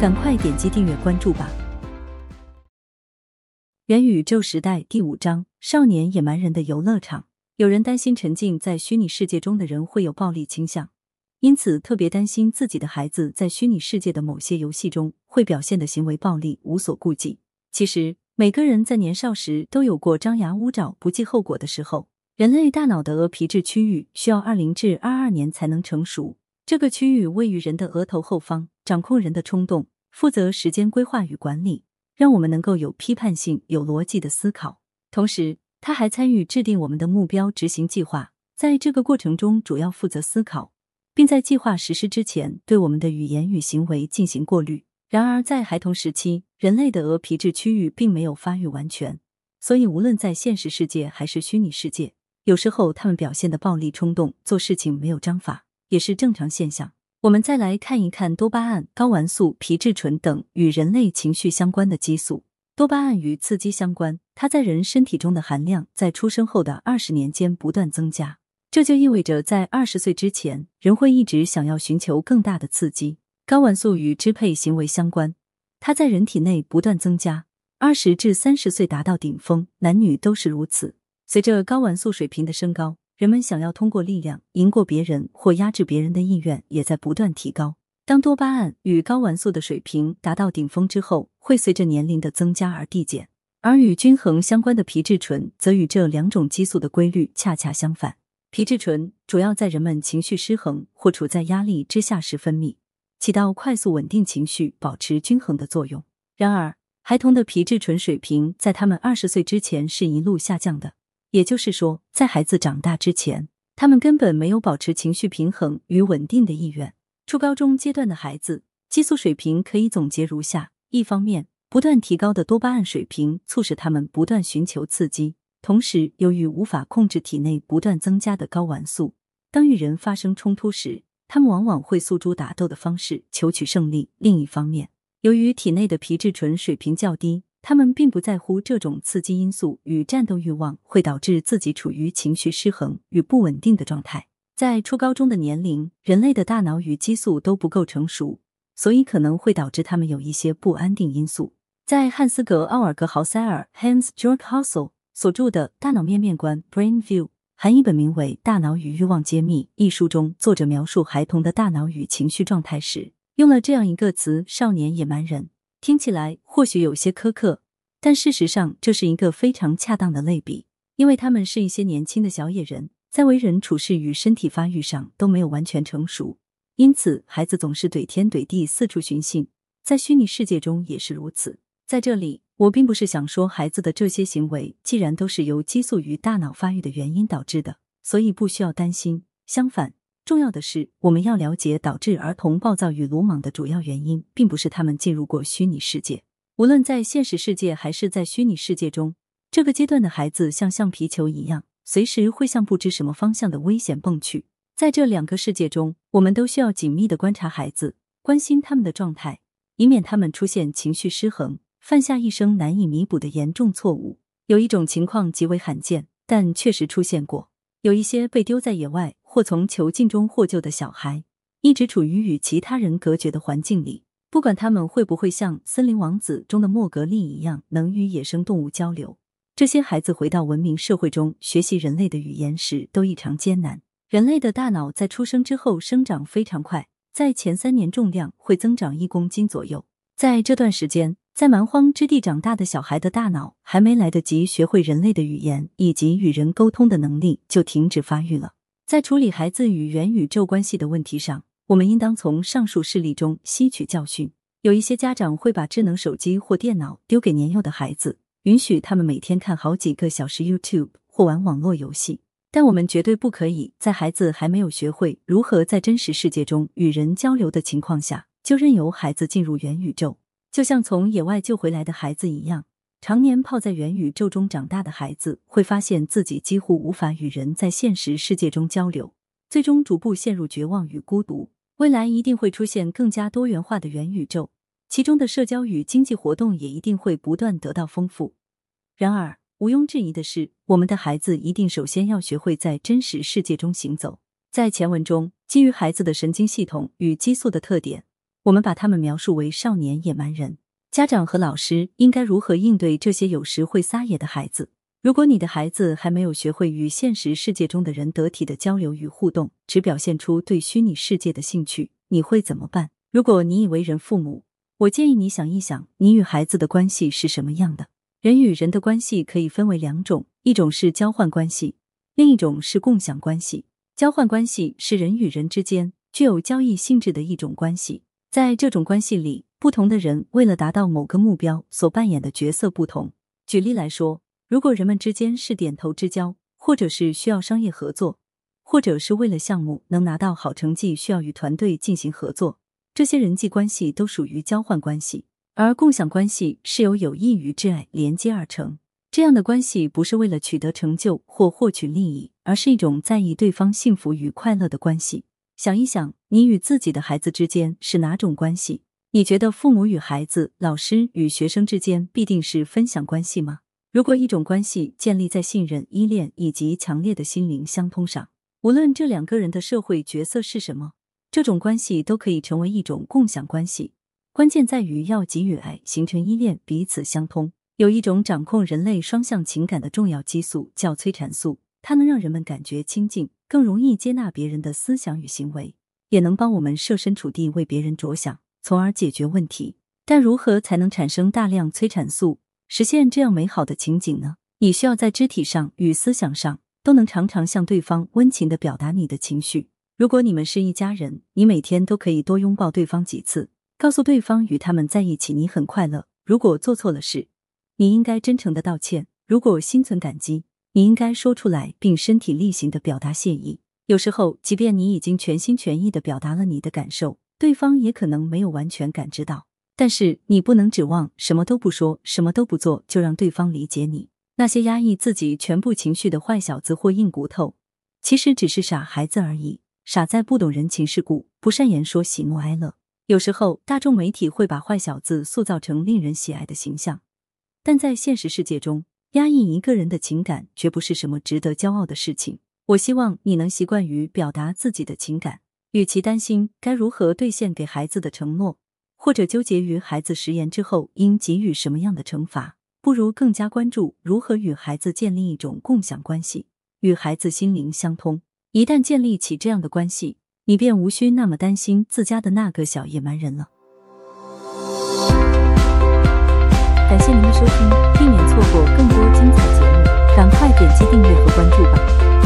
赶快点击订阅关注吧！元宇宙时代第五章：少年野蛮人的游乐场。有人担心沉浸在虚拟世界中的人会有暴力倾向，因此特别担心自己的孩子在虚拟世界的某些游戏中会表现的行为暴力，无所顾忌。其实，每个人在年少时都有过张牙舞爪、不计后果的时候。人类大脑的额皮质区域需要二零至二二年才能成熟，这个区域位于人的额头后方，掌控人的冲动，负责时间规划与管理，让我们能够有批判性、有逻辑的思考。同时，他还参与制定我们的目标执行计划，在这个过程中主要负责思考，并在计划实施之前对我们的语言与行为进行过滤。然而，在孩童时期，人类的额皮质区域并没有发育完全，所以无论在现实世界还是虚拟世界。有时候他们表现的暴力冲动，做事情没有章法，也是正常现象。我们再来看一看多巴胺、睾丸素、皮质醇等与人类情绪相关的激素。多巴胺与刺激相关，它在人身体中的含量在出生后的二十年间不断增加，这就意味着在二十岁之前，人会一直想要寻求更大的刺激。睾丸素与支配行为相关，它在人体内不断增加，二十至三十岁达到顶峰，男女都是如此。随着睾丸素水平的升高，人们想要通过力量赢过别人或压制别人的意愿也在不断提高。当多巴胺与睾丸素的水平达到顶峰之后，会随着年龄的增加而递减。而与均衡相关的皮质醇，则与这两种激素的规律恰恰相反。皮质醇主要在人们情绪失衡或处在压力之下时分泌，起到快速稳定情绪、保持均衡的作用。然而，孩童的皮质醇水平在他们二十岁之前是一路下降的。也就是说，在孩子长大之前，他们根本没有保持情绪平衡与稳定的意愿。初高中阶段的孩子，激素水平可以总结如下：一方面，不断提高的多巴胺水平促使他们不断寻求刺激；同时，由于无法控制体内不断增加的睾丸素，当与人发生冲突时，他们往往会诉诸打斗的方式求取胜利。另一方面，由于体内的皮质醇水平较低。他们并不在乎这种刺激因素与战斗欲望会导致自己处于情绪失衡与不稳定的状态。在初高中的年龄，人类的大脑与激素都不够成熟，所以可能会导致他们有一些不安定因素。在汉斯格奥尔格豪塞尔 （Hans Georg Hausel） 所著的《大脑面面观》（Brain View） 含一本名为《大脑与欲望揭秘》一书中，作者描述孩童的大脑与情绪状态时，用了这样一个词：“少年野蛮人”。听起来或许有些苛刻，但事实上这是一个非常恰当的类比，因为他们是一些年轻的小野人，在为人处事与身体发育上都没有完全成熟，因此孩子总是怼天怼地四处寻衅，在虚拟世界中也是如此。在这里，我并不是想说孩子的这些行为既然都是由激素与大脑发育的原因导致的，所以不需要担心。相反。重要的是，我们要了解导致儿童暴躁与鲁莽的主要原因，并不是他们进入过虚拟世界。无论在现实世界还是在虚拟世界中，这个阶段的孩子像橡皮球一样，随时会向不知什么方向的危险蹦去。在这两个世界中，我们都需要紧密的观察孩子，关心他们的状态，以免他们出现情绪失衡，犯下一生难以弥补的严重错误。有一种情况极为罕见，但确实出现过。有一些被丢在野外或从囚禁中获救的小孩，一直处于与其他人隔绝的环境里。不管他们会不会像《森林王子》中的莫格利一样能与野生动物交流，这些孩子回到文明社会中学习人类的语言时都异常艰难。人类的大脑在出生之后生长非常快，在前三年重量会增长一公斤左右。在这段时间，在蛮荒之地长大的小孩的大脑还没来得及学会人类的语言以及与人沟通的能力，就停止发育了。在处理孩子与元宇宙关系的问题上，我们应当从上述事例中吸取教训。有一些家长会把智能手机或电脑丢给年幼的孩子，允许他们每天看好几个小时 YouTube 或玩网络游戏，但我们绝对不可以在孩子还没有学会如何在真实世界中与人交流的情况下，就任由孩子进入元宇宙。就像从野外救回来的孩子一样，常年泡在元宇宙中长大的孩子，会发现自己几乎无法与人在现实世界中交流，最终逐步陷入绝望与孤独。未来一定会出现更加多元化的元宇宙，其中的社交与经济活动也一定会不断得到丰富。然而，毋庸置疑的是，我们的孩子一定首先要学会在真实世界中行走。在前文中，基于孩子的神经系统与激素的特点。我们把他们描述为少年野蛮人。家长和老师应该如何应对这些有时会撒野的孩子？如果你的孩子还没有学会与现实世界中的人得体的交流与互动，只表现出对虚拟世界的兴趣，你会怎么办？如果你已为人父母，我建议你想一想，你与孩子的关系是什么样的？人与人的关系可以分为两种，一种是交换关系，另一种是共享关系。交换关系是人与人之间具有交易性质的一种关系，在这种关系里。不同的人为了达到某个目标所扮演的角色不同。举例来说，如果人们之间是点头之交，或者是需要商业合作，或者是为了项目能拿到好成绩需要与团队进行合作，这些人际关系都属于交换关系。而共享关系是由有益与挚爱连接而成，这样的关系不是为了取得成就或获取利益，而是一种在意对方幸福与快乐的关系。想一想，你与自己的孩子之间是哪种关系？你觉得父母与孩子、老师与学生之间必定是分享关系吗？如果一种关系建立在信任、依恋以及强烈的心灵相通上，无论这两个人的社会角色是什么，这种关系都可以成为一种共享关系。关键在于要给予爱，形成依恋，彼此相通。有一种掌控人类双向情感的重要激素叫催产素，它能让人们感觉亲近，更容易接纳别人的思想与行为，也能帮我们设身处地为别人着想。从而解决问题，但如何才能产生大量催产素，实现这样美好的情景呢？你需要在肢体上与思想上都能常常向对方温情的表达你的情绪。如果你们是一家人，你每天都可以多拥抱对方几次，告诉对方与他们在一起你很快乐。如果做错了事，你应该真诚的道歉；如果心存感激，你应该说出来，并身体力行的表达谢意。有时候，即便你已经全心全意的表达了你的感受。对方也可能没有完全感知到，但是你不能指望什么都不说、什么都不做就让对方理解你。那些压抑自己全部情绪的坏小子或硬骨头，其实只是傻孩子而已，傻在不懂人情世故，不善言说喜怒哀乐。有时候，大众媒体会把坏小子塑造成令人喜爱的形象，但在现实世界中，压抑一个人的情感绝不是什么值得骄傲的事情。我希望你能习惯于表达自己的情感。与其担心该如何兑现给孩子的承诺或者纠结于孩子食言之后应给予什么样的惩罚不如更加关注如何与孩子建立一种共享关系与孩子心灵相通。一旦建立起这样的关系你便无需那么担心自家的那个小野蛮人了。感谢您的收听避免错过更多精彩节目赶快点击订阅和关注吧。